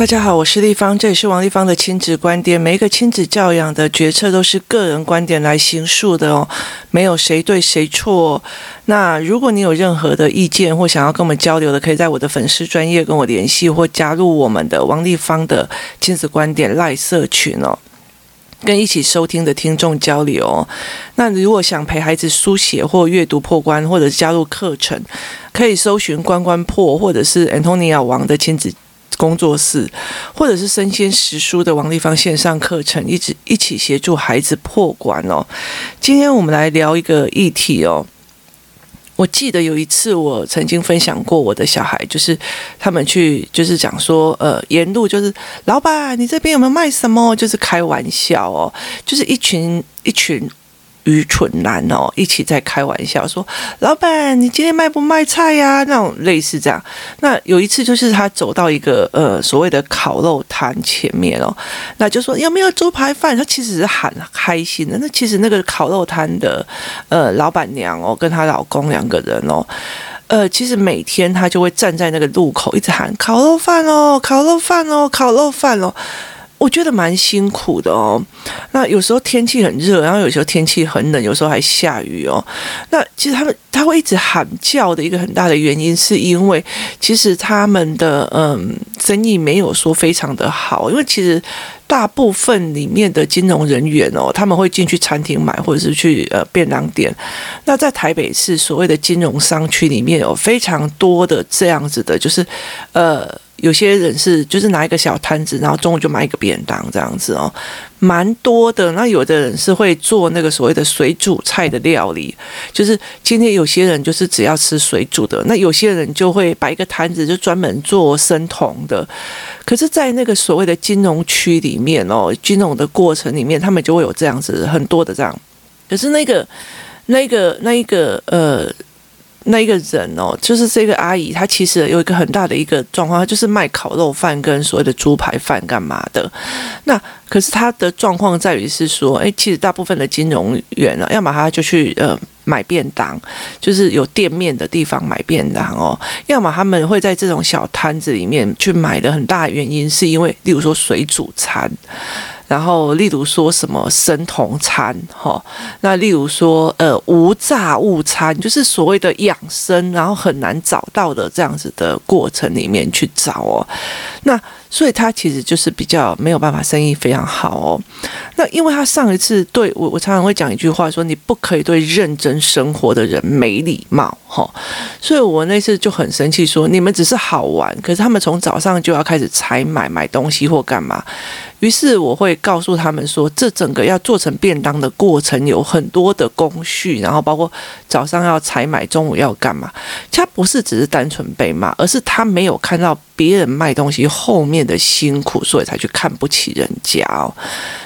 大家好，我是丽芳，这里是王丽芳的亲子观点。每一个亲子教养的决策都是个人观点来行述的哦，没有谁对谁错。那如果你有任何的意见或想要跟我们交流的，可以在我的粉丝专业跟我联系，或加入我们的王丽芳的亲子观点赖社群哦，跟一起收听的听众交流。那如果想陪孩子书写或阅读破关，或者加入课程，可以搜寻关关破，或者是 Antonia 王的亲子。工作室，或者是生鲜时书的王立芳线上课程，一直一起协助孩子破关哦。今天我们来聊一个议题哦。我记得有一次我曾经分享过，我的小孩就是他们去就是讲说，呃，沿路就是老板，你这边有没有卖什么？就是开玩笑哦，就是一群一群。愚蠢男哦，一起在开玩笑说：“老板，你今天卖不卖菜呀？”那种类似这样。那有一次就是他走到一个呃所谓的烤肉摊前面哦，那就说有没有猪排饭？他其实是喊开心的。那其实那个烤肉摊的呃老板娘哦，跟她老公两个人哦，呃，其实每天他就会站在那个路口一直喊烤肉饭哦，烤肉饭哦，烤肉饭哦。我觉得蛮辛苦的哦。那有时候天气很热，然后有时候天气很冷，有时候还下雨哦。那其实他们他会一直喊叫的一个很大的原因，是因为其实他们的嗯生意没有说非常的好，因为其实大部分里面的金融人员哦，他们会进去餐厅买，或者是去呃便当店。那在台北市所谓的金融商区里面有非常多的这样子的，就是呃。有些人是就是拿一个小摊子，然后中午就买一个便当这样子哦，蛮多的。那有的人是会做那个所谓的水煮菜的料理，就是今天有些人就是只要吃水煮的，那有些人就会摆一个摊子，就专门做生酮的。可是，在那个所谓的金融区里面哦，金融的过程里面，他们就会有这样子很多的这样。可是那个那个那一个呃。那一个人哦，就是这个阿姨，她其实有一个很大的一个状况，她就是卖烤肉饭跟所谓的猪排饭干嘛的。那可是她的状况在于是说，哎，其实大部分的金融员啊，要么他就去呃买便当，就是有店面的地方买便当哦；要么他们会在这种小摊子里面去买的。很大的原因是因为，例如说水煮餐。然后，例如说什么生酮餐，哈，那例如说呃无炸物餐，就是所谓的养生，然后很难找到的这样子的过程里面去找哦，那。所以他其实就是比较没有办法，生意非常好哦。那因为他上一次对我，我常常会讲一句话，说你不可以对认真生活的人没礼貌，哈。所以我那次就很生气，说你们只是好玩，可是他们从早上就要开始采买买东西或干嘛。于是我会告诉他们说，这整个要做成便当的过程有很多的工序，然后包括早上要采买，中午要干嘛。他不是只是单纯被骂，而是他没有看到。别人卖东西后面的辛苦，所以才去看不起人家哦。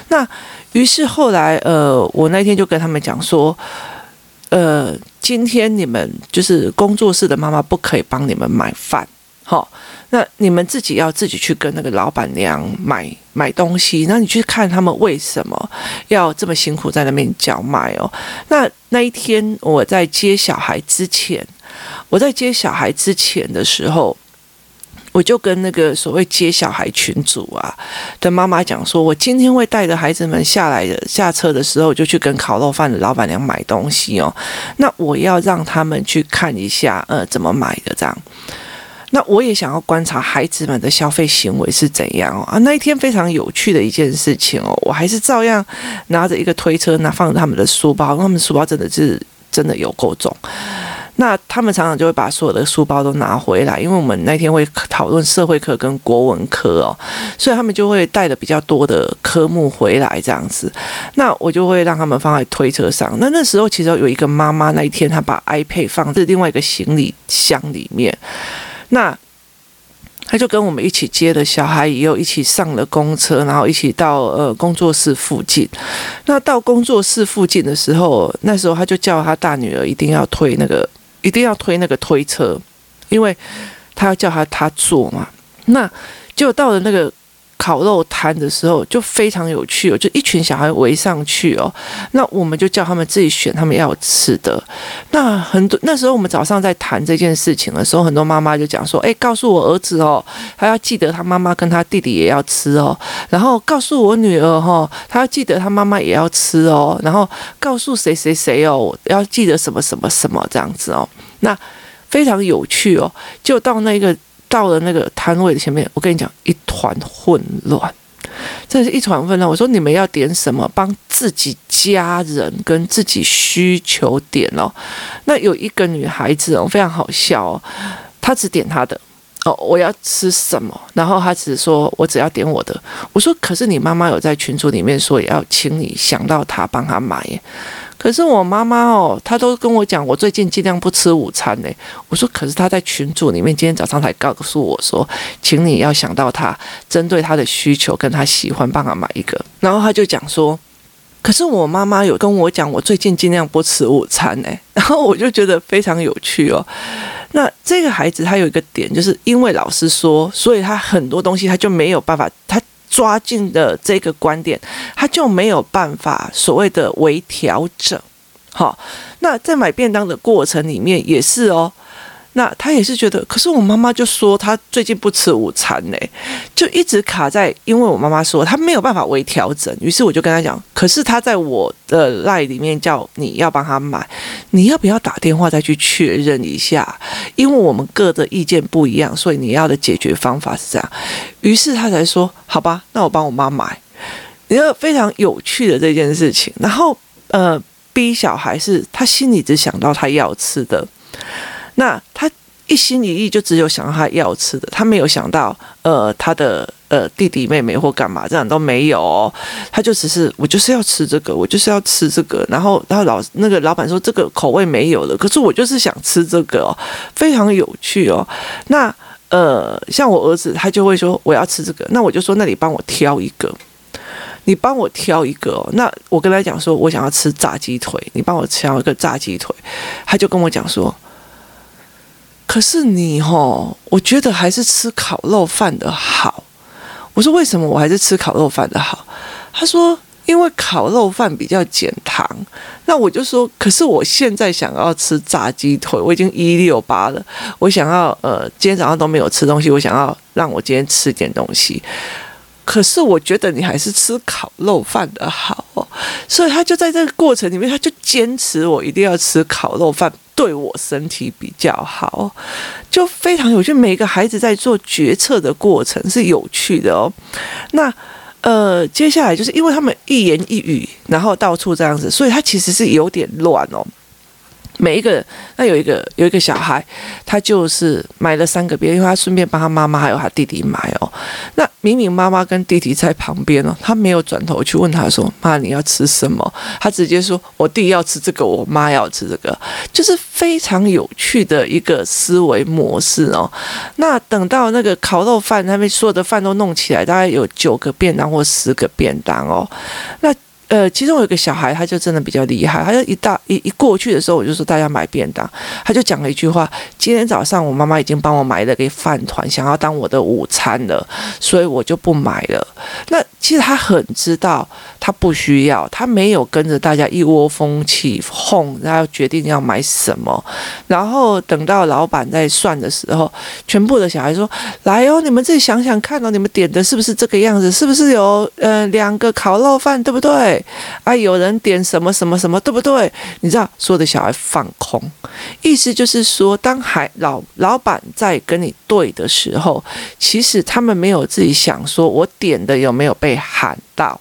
那于是后来，呃，我那天就跟他们讲说，呃，今天你们就是工作室的妈妈不可以帮你们买饭，好，那你们自己要自己去跟那个老板娘买买东西。那你去看他们为什么要这么辛苦在那边叫卖哦。那那一天我在接小孩之前，我在接小孩之前的时候。我就跟那个所谓接小孩群主啊的妈妈讲说，我今天会带着孩子们下来的下车的时候，就去跟烤肉饭的老板娘买东西哦。那我要让他们去看一下，呃，怎么买的这样。那我也想要观察孩子们的消费行为是怎样哦。啊，那一天非常有趣的一件事情哦，我还是照样拿着一个推车，拿放着他们的书包，他们书包真的是真的有够重。那他们常常就会把所有的书包都拿回来，因为我们那天会讨论社会课跟国文科哦，所以他们就会带了比较多的科目回来这样子。那我就会让他们放在推车上。那那时候其实有一个妈妈，那一天她把 iPad 放在另外一个行李箱里面，那他就跟我们一起接了小孩，以后一起上了公车，然后一起到呃工作室附近。那到工作室附近的时候，那时候他就叫他大女儿一定要推那个。一定要推那个推车，因为他要叫他他坐嘛。那就到了那个烤肉摊的时候就非常有趣哦，就一群小孩围上去哦，那我们就叫他们自己选他们要吃的。那很多那时候我们早上在谈这件事情的时候，很多妈妈就讲说：“哎，告诉我儿子哦，他要记得他妈妈跟他弟弟也要吃哦。然后告诉我女儿哈，他要记得他妈妈也要吃哦。然后告诉谁谁谁哦，要记得什么什么什么这样子哦。那非常有趣哦，就到那个。”到了那个摊位的前面，我跟你讲，一团混乱，真的是一团混乱。我说你们要点什么？帮自己家人跟自己需求点哦。那有一个女孩子哦，非常好笑哦，她只点她的哦，我要吃什么？然后她只说我只要点我的。我说可是你妈妈有在群组里面说也要请你想到她帮她买。可是我妈妈哦，她都跟我讲，我最近尽量不吃午餐呢。我说，可是她在群组里面今天早上才告诉我说，请你要想到她，针对她的需求跟她喜欢，帮她买一个。然后她就讲说，可是我妈妈有跟我讲，我最近尽量不吃午餐呢。然后我就觉得非常有趣哦。那这个孩子他有一个点，就是因为老师说，所以他很多东西他就没有办法他。抓进的这个观点，他就没有办法所谓的微调整。好，那在买便当的过程里面也是哦。那他也是觉得，可是我妈妈就说她最近不吃午餐呢，就一直卡在，因为我妈妈说她没有办法微调整，于是我就跟她讲，可是她在我的 LINE 里面叫你要帮她买，你要不要打电话再去确认一下？因为我们各的意见不一样，所以你要的解决方法是这样。于是他才说，好吧，那我帮我妈买。你要非常有趣的这件事情，然后呃逼小孩是他心里只想到他要吃的。那他一心一意就只有想到他要吃的，他没有想到呃他的呃弟弟妹妹或干嘛这样都没有，他就只是我就是要吃这个，我就是要吃这个，然后然后老那个老板说这个口味没有了，可是我就是想吃这个哦，非常有趣哦。那呃像我儿子他就会说我要吃这个，那我就说那你帮我挑一个，你帮我挑一个哦。那我跟他讲说我想要吃炸鸡腿，你帮我挑一个炸鸡腿，他就跟我讲说。可是你吼，我觉得还是吃烤肉饭的好。我说为什么我还是吃烤肉饭的好？他说因为烤肉饭比较减糖。那我就说，可是我现在想要吃炸鸡腿，我已经一六八了。我想要呃，今天早上都没有吃东西，我想要让我今天吃点东西。可是我觉得你还是吃烤肉饭的好。所以他就在这个过程里面，他就坚持我一定要吃烤肉饭。对我身体比较好，就非常有趣。每个孩子在做决策的过程是有趣的哦。那呃，接下来就是因为他们一言一语，然后到处这样子，所以他其实是有点乱哦。每一个人，那有一个有一个小孩，他就是买了三个便，因为他顺便帮他妈妈还有他弟弟买哦。那明明妈妈跟弟弟在旁边哦，他没有转头去问他说：“妈，你要吃什么？”他直接说：“我弟要吃这个，我妈要吃这个。”就是非常有趣的一个思维模式哦。那等到那个烤肉饭那边所有的饭都弄起来，大概有九个便当或十个便当哦。那呃，其中有一个小孩，他就真的比较厉害。他就一大一一过去的时候，我就说大家买便当，他就讲了一句话：今天早上我妈妈已经帮我买了个饭团，想要当我的午餐了，所以我就不买了。那其实他很知道，他不需要，他没有跟着大家一窝蜂起哄，然后决定要买什么。然后等到老板在算的时候，全部的小孩说：“来哦，你们自己想想看哦，你们点的是不是这个样子？是不是有呃两个烤肉饭，对不对？”啊，有人点什么什么什么，对不对？你知道，所有的小孩放空，意思就是说，当孩老老板在跟你对的时候，其实他们没有自己想说，我点的有没有被喊到，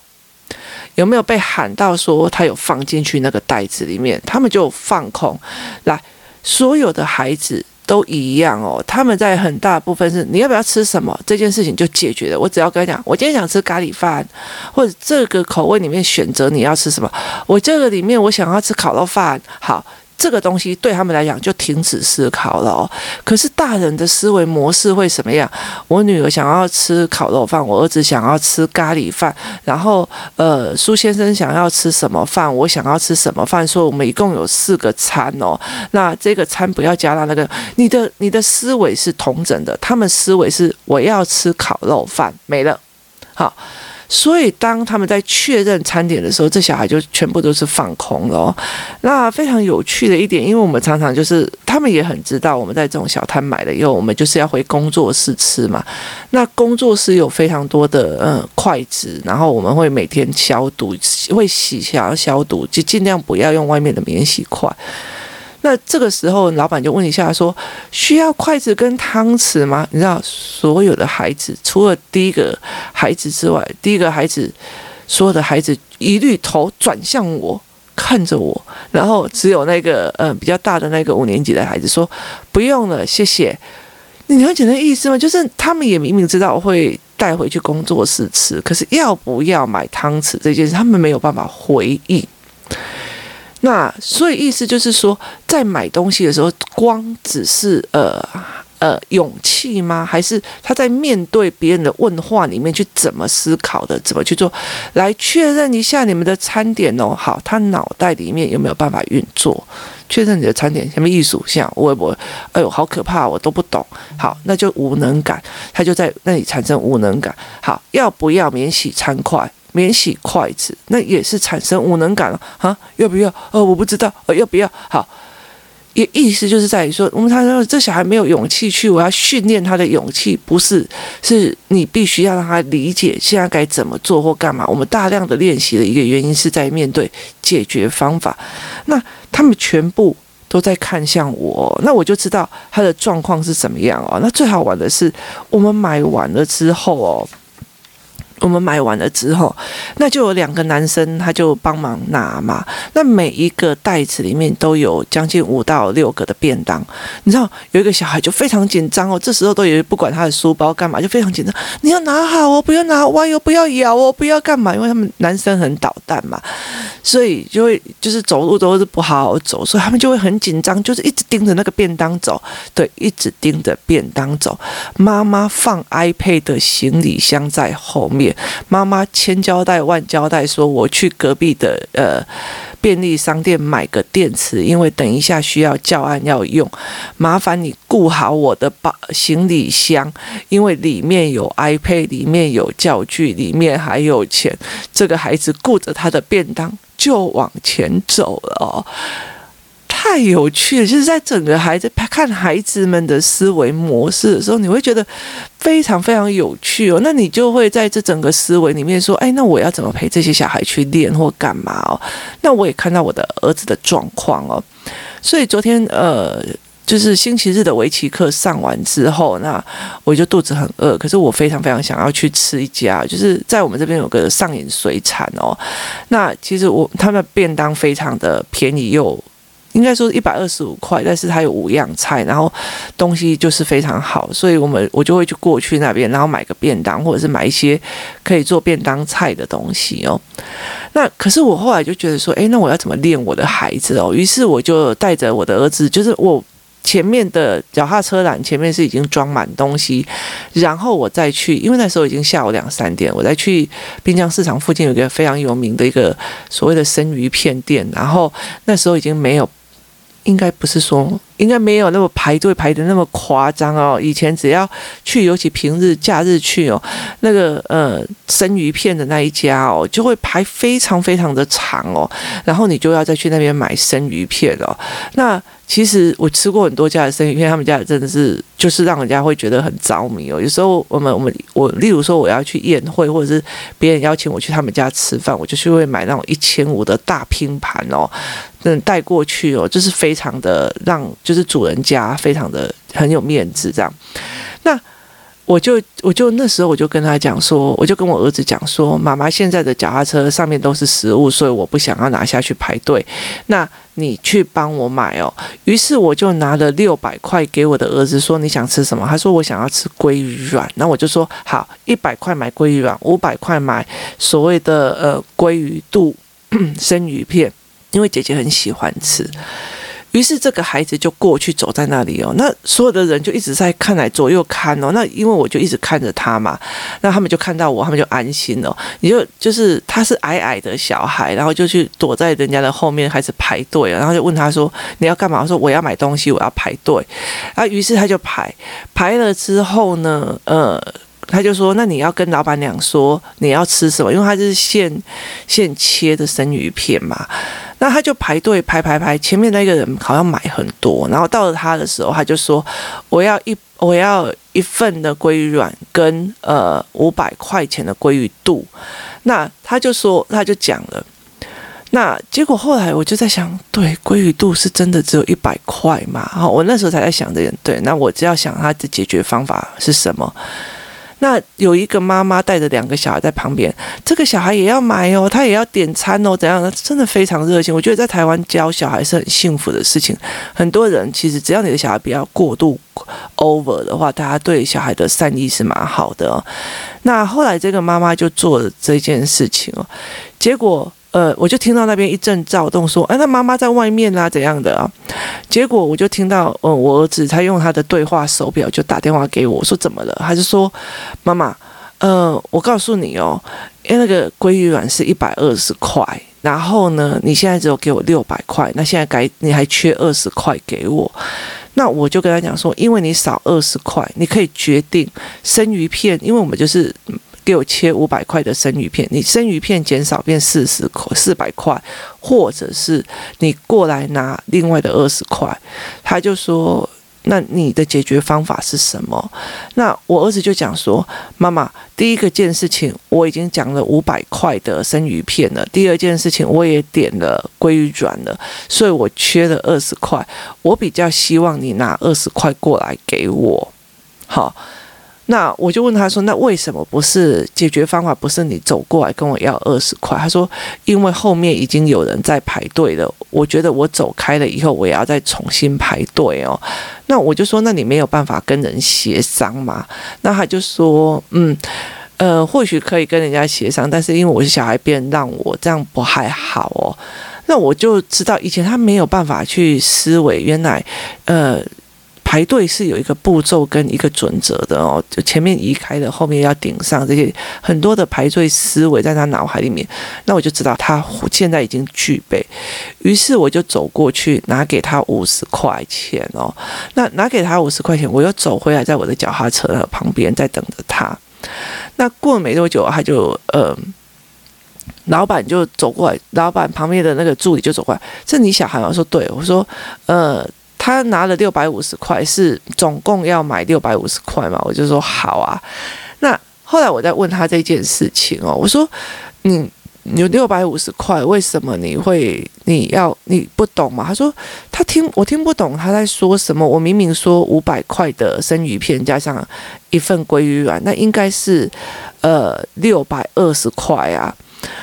有没有被喊到，说他有放进去那个袋子里面，他们就放空。来，所有的孩子。都一样哦，他们在很大部分是你要不要吃什么这件事情就解决了。我只要跟他讲，我今天想吃咖喱饭，或者这个口味里面选择你要吃什么，我这个里面我想要吃烤肉饭，好。这个东西对他们来讲就停止思考了。可是大人的思维模式会什么样？我女儿想要吃烤肉饭，我儿子想要吃咖喱饭，然后呃，苏先生想要吃什么饭，我想要吃什么饭。说我们一共有四个餐哦。那这个餐不要加到那个，你的你的思维是同整的，他们思维是我要吃烤肉饭没了。好。所以，当他们在确认餐点的时候，这小孩就全部都是放空了哦。那非常有趣的一点，因为我们常常就是他们也很知道，我们在这种小摊买了以后，我们就是要回工作室吃嘛。那工作室有非常多的嗯筷子，然后我们会每天消毒，会洗下消毒，就尽量不要用外面的免洗筷。那这个时候，老板就问一下说：“需要筷子跟汤匙吗？”你知道，所有的孩子除了第一个孩子之外，第一个孩子所有的孩子一律头转向我，看着我，然后只有那个呃比较大的那个五年级的孩子说：“不用了，谢谢。”你了解那意思吗？就是他们也明明知道我会带回去工作室吃，可是要不要买汤匙这件事，他们没有办法回应。那所以意思就是说，在买东西的时候，光只是呃呃勇气吗？还是他在面对别人的问话里面去怎么思考的，怎么去做，来确认一下你们的餐点哦。好，他脑袋里面有没有办法运作？确认你的餐点什么艺术像我我，哎呦，好可怕，我都不懂。好，那就无能感，他就在那里产生无能感。好，要不要免洗餐筷？免洗筷子，那也是产生无能感了啊？要不要？呃，我不知道，呃，要不要？好，也意思就是在于说，我们他说这小孩没有勇气去，我要训练他的勇气，不是，是你必须要让他理解现在该怎么做或干嘛。我们大量的练习的一个原因是在面对解决方法。那他们全部都在看向我，那我就知道他的状况是怎么样哦。那最好玩的是，我们买完了之后哦。我们买完了之后，那就有两个男生，他就帮忙拿嘛。那每一个袋子里面都有将近五到六个的便当。你知道，有一个小孩就非常紧张哦，这时候都以为不管他的书包干嘛，就非常紧张。你要拿好哦，不要拿歪哦，不要咬哦，不要干嘛？因为他们男生很捣蛋嘛，所以就会就是走路都是不好好走，所以他们就会很紧张，就是一直盯着那个便当走，对，一直盯着便当走。妈妈放 iPad 的行李箱在后面。妈妈千交代万交代说：“我去隔壁的呃便利商店买个电池，因为等一下需要教案要用。麻烦你顾好我的包行李箱，因为里面有 iPad，里面有教具，里面还有钱。”这个孩子顾着他的便当就往前走了。太有趣了，就是在整个孩子看孩子们的思维模式的时候，你会觉得非常非常有趣哦。那你就会在这整个思维里面说：“哎，那我要怎么陪这些小孩去练或干嘛哦？”那我也看到我的儿子的状况哦。所以昨天呃，就是星期日的围棋课上完之后，那我就肚子很饿，可是我非常非常想要去吃一家，就是在我们这边有个上瘾水产哦。那其实我他们便当非常的便宜又。应该说一百二十五块，但是它有五样菜，然后东西就是非常好，所以我们我就会去过去那边，然后买个便当，或者是买一些可以做便当菜的东西哦。那可是我后来就觉得说，诶，那我要怎么练我的孩子哦？于是我就带着我的儿子，就是我前面的脚踏车篮前面是已经装满东西，然后我再去，因为那时候已经下午两三点，我再去滨江市场附近有一个非常有名的一个所谓的生鱼片店，然后那时候已经没有。应该不是说，应该没有那么排队排的那么夸张哦。以前只要去，尤其平日假日去哦，那个呃生鱼片的那一家哦，就会排非常非常的长哦。然后你就要再去那边买生鱼片哦。那其实我吃过很多家的生意，因为，他们家真的是就是让人家会觉得很着迷哦。有时候我们我们我，例如说我要去宴会，或者是别人邀请我去他们家吃饭，我就去会买那种一千五的大拼盘哦。嗯，带过去哦，就是非常的让，就是主人家非常的很有面子这样。那我就我就那时候我就跟他讲说，我就跟我儿子讲说，妈妈现在的脚踏车上面都是食物，所以我不想要拿下去排队。那你去帮我买哦。于是我就拿了六百块给我的儿子说，你想吃什么？他说我想要吃鲑鱼卵。那我就说好，一百块买鲑鱼卵，五百块买所谓的呃鲑鱼肚 生鱼片。因为姐姐很喜欢吃，于是这个孩子就过去走在那里哦。那所有的人就一直在看来左右看哦。那因为我就一直看着他嘛，那他们就看到我，他们就安心了。你就就是他是矮矮的小孩，然后就去躲在人家的后面开始排队，然后就问他说：“你要干嘛？”我说：“我要买东西，我要排队。”啊，于是他就排排了之后呢，呃。他就说：“那你要跟老板娘说你要吃什么，因为他是现现切的生鱼片嘛。”那他就排队排排排，前面那个人好像买很多，然后到了他的时候，他就说：“我要一我要一份的鲑鱼卵跟呃五百块钱的鲑鱼肚。”那他就说他就讲了。那结果后来我就在想，对，鲑鱼肚是真的只有一百块嘛？好，我那时候才在想这个，对，那我只要想他的解决方法是什么？那有一个妈妈带着两个小孩在旁边，这个小孩也要买哦，他也要点餐哦，怎样的？真的非常热情。我觉得在台湾教小孩是很幸福的事情。很多人其实只要你的小孩不要过度 over 的话，大家对小孩的善意是蛮好的哦。那后来这个妈妈就做了这件事情哦，结果。呃，我就听到那边一阵躁动，说：“哎，那妈妈在外面啊，怎样的啊？”结果我就听到，嗯，我儿子他用他的对话手表就打电话给我，说：“怎么了？”他就说：“妈妈，呃，我告诉你哦，因为那个鲑鱼卵是一百二十块，然后呢，你现在只有给我六百块，那现在该你还缺二十块给我，那我就跟他讲说，因为你少二十块，你可以决定生鱼片，因为我们就是。”给我切五百块的生鱼片，你生鱼片减少变四十块、四百块，或者是你过来拿另外的二十块。他就说：“那你的解决方法是什么？”那我儿子就讲说：“妈妈，第一个件事情我已经讲了五百块的生鱼片了，第二件事情我也点了鲑鱼卵了，所以我缺了二十块。我比较希望你拿二十块过来给我，好。”那我就问他说：“那为什么不是解决方法？不是你走过来跟我要二十块？”他说：“因为后面已经有人在排队了。我觉得我走开了以后，我也要再重新排队哦。”那我就说：“那你没有办法跟人协商吗？”那他就说：“嗯，呃，或许可以跟人家协商，但是因为我是小孩，别人让我这样不还好哦。”那我就知道以前他没有办法去思维，原来，呃。排队是有一个步骤跟一个准则的哦，就前面移开的，后面要顶上，这些很多的排队思维在他脑海里面。那我就知道他现在已经具备，于是我就走过去拿给他五十块钱哦。那拿给他五十块钱，我又走回来，在我的脚踏车旁边在等着他。那过了没多久，他就呃，老板就走过来，老板旁边的那个助理就走过来，这你小孩吗？我说对，我说呃。他拿了六百五十块，是总共要买六百五十块嘛？我就说好啊。那后来我在问他这件事情哦，我说你有六百五十块，为什么你会你要你不懂吗？他说他听我听不懂他在说什么。我明明说五百块的生鱼片加上一份鲑鱼卵，那应该是呃六百二十块啊。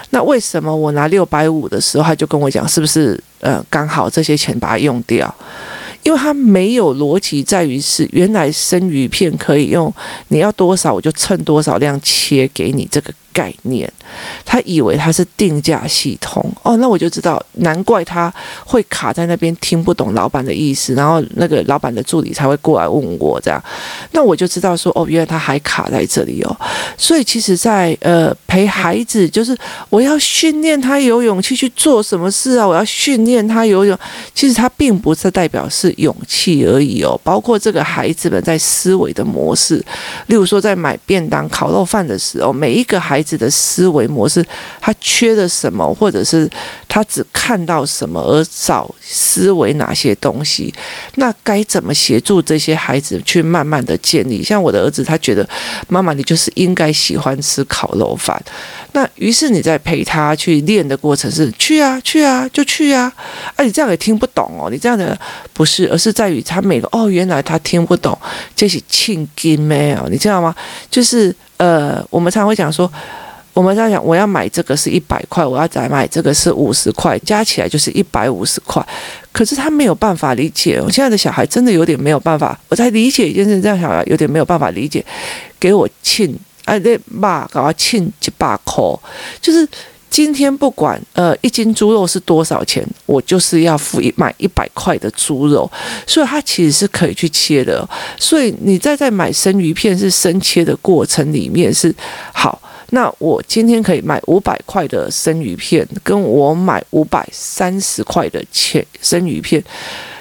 那为什么我拿六百五的时候，他就跟我讲是不是呃刚好这些钱把它用掉？因为它没有逻辑，在于是原来生鱼片可以用，你要多少我就称多少量切给你这个。概念，他以为他是定价系统。哦，那我就知道，难怪他会卡在那边听不懂老板的意思，然后那个老板的助理才会过来问我这样，那我就知道说哦，原来他还卡在这里哦，所以其实在，呃陪孩子，就是我要训练他有勇气去做什么事啊，我要训练他游泳，其实他并不是代表是勇气而已哦，包括这个孩子们在思维的模式，例如说在买便当、烤肉饭的时候，每一个孩。孩子的思维模式，他缺了什么，或者是他只看到什么而少思维哪些东西？那该怎么协助这些孩子去慢慢的建立？像我的儿子，他觉得妈妈，你就是应该喜欢吃烤肉饭。那于是你在陪他去练的过程是去啊去啊就去啊，啊你这样也听不懂哦，你这样的不是，而是在于他每个哦，原来他听不懂，这是庆金没有？你知道吗？就是呃，我们常会讲说，我们在讲我要买这个是一百块，我要再买这个是五十块，加起来就是一百五十块。可是他没有办法理解，我现在的小孩真的有点没有办法，我在理解一件事，这样小孩有点没有办法理解，给我庆。哎，那爸搞要庆几百块，就是今天不管呃一斤猪肉是多少钱，我就是要付一买一百块的猪肉，所以它其实是可以去切的。所以你在在买生鱼片是生切的过程里面是好，那我今天可以买五百块的生鱼片，跟我买五百三十块的切生鱼片。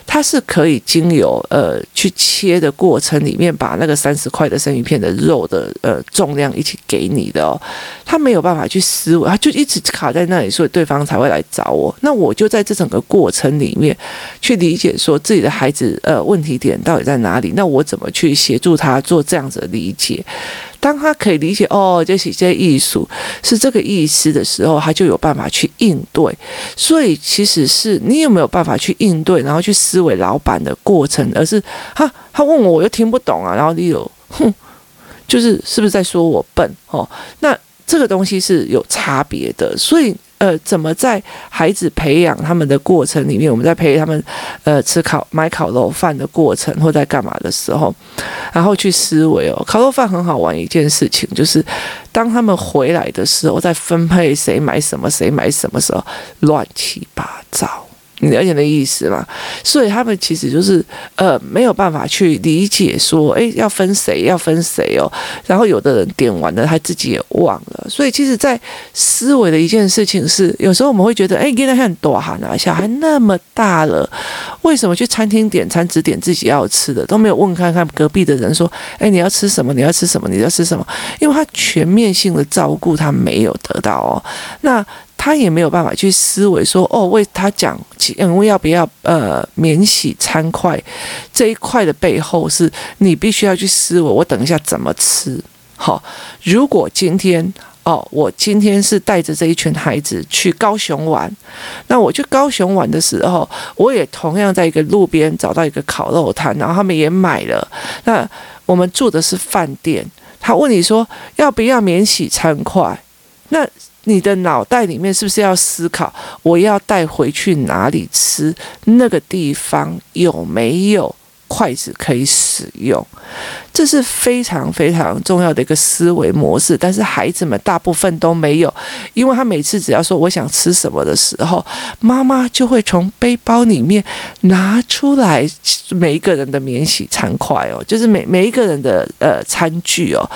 它是可以经由呃去切的过程里面，把那个三十块的生鱼片的肉的呃重量一起给你的哦，他没有办法去思维，他就一直卡在那里，所以对方才会来找我。那我就在这整个过程里面去理解说自己的孩子呃问题点到底在哪里，那我怎么去协助他做这样子的理解？当他可以理解哦，这些这些艺术是这个意思的时候，他就有办法去应对。所以其实是你有没有办法去应对，然后去思维老板的过程，而是他他问我，我又听不懂啊，然后你有哼，就是是不是在说我笨哦？那这个东西是有差别的，所以。呃，怎么在孩子培养他们的过程里面，我们在陪他们，呃，吃烤买烤肉饭的过程，或在干嘛的时候，然后去思维哦，烤肉饭很好玩一件事情，就是当他们回来的时候，在分配谁买什么，谁买什么时候，乱七八糟。你了解的意思吗？所以他们其实就是呃没有办法去理解说，诶，要分谁要分谁哦。然后有的人点完了，他自己也忘了。所以其实，在思维的一件事情是，有时候我们会觉得，诶，今天很多哈，小孩那么大了，为什么去餐厅点餐只点自己要吃的，都没有问看看隔壁的人说，诶，你要吃什么？你要吃什么？你要吃什么？因为他全面性的照顾他没有得到哦。那。他也没有办法去思维说，哦，为他讲，因为要不要呃免洗餐筷这一块的背后是你必须要去思维，我等一下怎么吃？好，如果今天哦，我今天是带着这一群孩子去高雄玩，那我去高雄玩的时候，我也同样在一个路边找到一个烤肉摊，然后他们也买了。那我们住的是饭店，他问你说要不要免洗餐筷？那你的脑袋里面是不是要思考，我要带回去哪里吃？那个地方有没有？筷子可以使用，这是非常非常重要的一个思维模式。但是孩子们大部分都没有，因为他每次只要说我想吃什么的时候，妈妈就会从背包里面拿出来每一个人的免洗餐筷哦，就是每每一个人的呃餐具哦。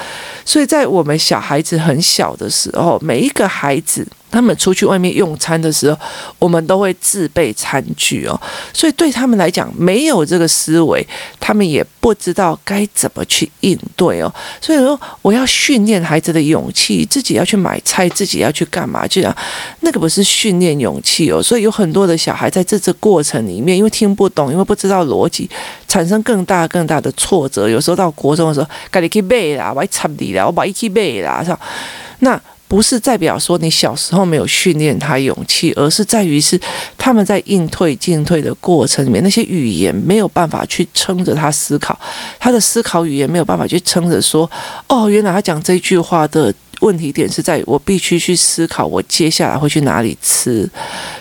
所以在我们小孩子很小的时候，每一个孩子。他们出去外面用餐的时候，我们都会自备餐具哦。所以对他们来讲，没有这个思维，他们也不知道该怎么去应对哦。所以说，我要训练孩子的勇气，自己要去买菜，自己要去干嘛？这样那个不是训练勇气哦。所以有很多的小孩在这这过程里面，因为听不懂，因为不知道逻辑，产生更大更大的挫折。有时候到国中的时候，赶紧去背啦，我插你啦，我把一起背啦，是吧？那。不是代表说你小时候没有训练他勇气，而是在于是他们在应退进退的过程里面，那些语言没有办法去撑着他思考，他的思考语言没有办法去撑着说，哦，原来他讲这句话的。问题点是在于我必须去思考，我接下来会去哪里吃，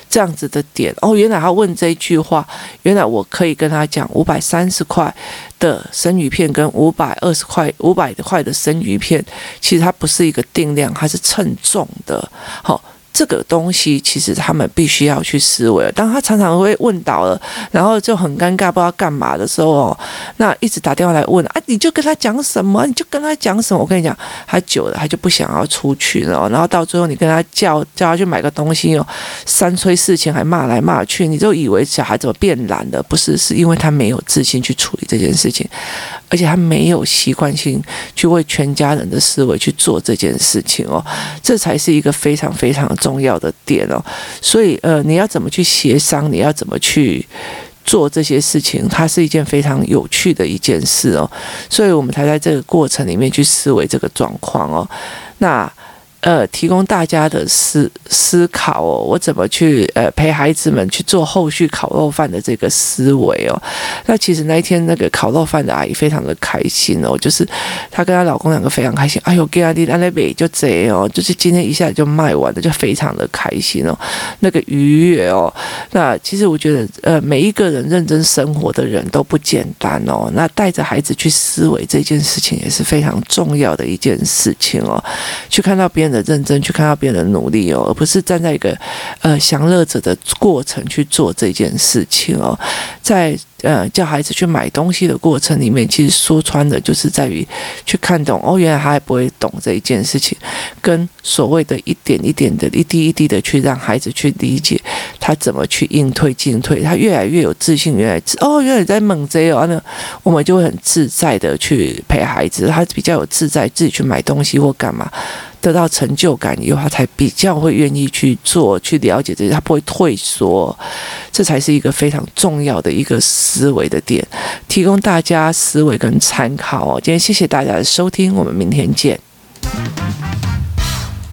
这样子的点哦。原来他问这句话，原来我可以跟他讲五百三十块的生鱼片跟五百二十块、五百块的生鱼片，其实它不是一个定量，它是称重的。好。这个东西其实他们必须要去思维。当他常常会问到了，然后就很尴尬，不知道干嘛的时候哦，那一直打电话来问啊，你就跟他讲什么？你就跟他讲什么？我跟你讲，他久了他就不想要出去了。然后到最后你跟他叫叫他去买个东西哦，三催四请还骂来骂去，你就以为小孩怎么变懒了？不是，是因为他没有自信去处理这件事情，而且他没有习惯性去为全家人的思维去做这件事情哦，这才是一个非常非常。重要的点哦，所以呃，你要怎么去协商？你要怎么去做这些事情？它是一件非常有趣的一件事哦，所以我们才在这个过程里面去思维这个状况哦。那。呃，提供大家的思思考哦，我怎么去呃陪孩子们去做后续烤肉饭的这个思维哦？那其实那一天那个烤肉饭的阿姨非常的开心哦，就是她跟她老公两个非常开心。哎呦，给阿弟安那边就这哦，就是今天一下就卖完了，就非常的开心哦，那个愉悦哦。那其实我觉得呃，每一个人认真生活的人都不简单哦。那带着孩子去思维这件事情也是非常重要的一件事情哦，去看到别人。的认真去看到别人的努力哦，而不是站在一个呃享乐者的过程去做这件事情哦，在。呃，叫孩子去买东西的过程里面，其实说穿的就是在于去看懂哦，原来他还不会懂这一件事情，跟所谓的一点一点的、一滴一滴的去让孩子去理解他怎么去应退进退，他越来越有自信，越来哦，原来在猛贼哦，那我们就会很自在的去陪孩子，他比较有自在自己去买东西或干嘛。得到成就感以后，他才比较会愿意去做、去了解这些，他不会退缩，这才是一个非常重要的一个思维的点，提供大家思维跟参考哦。今天谢谢大家的收听，我们明天见。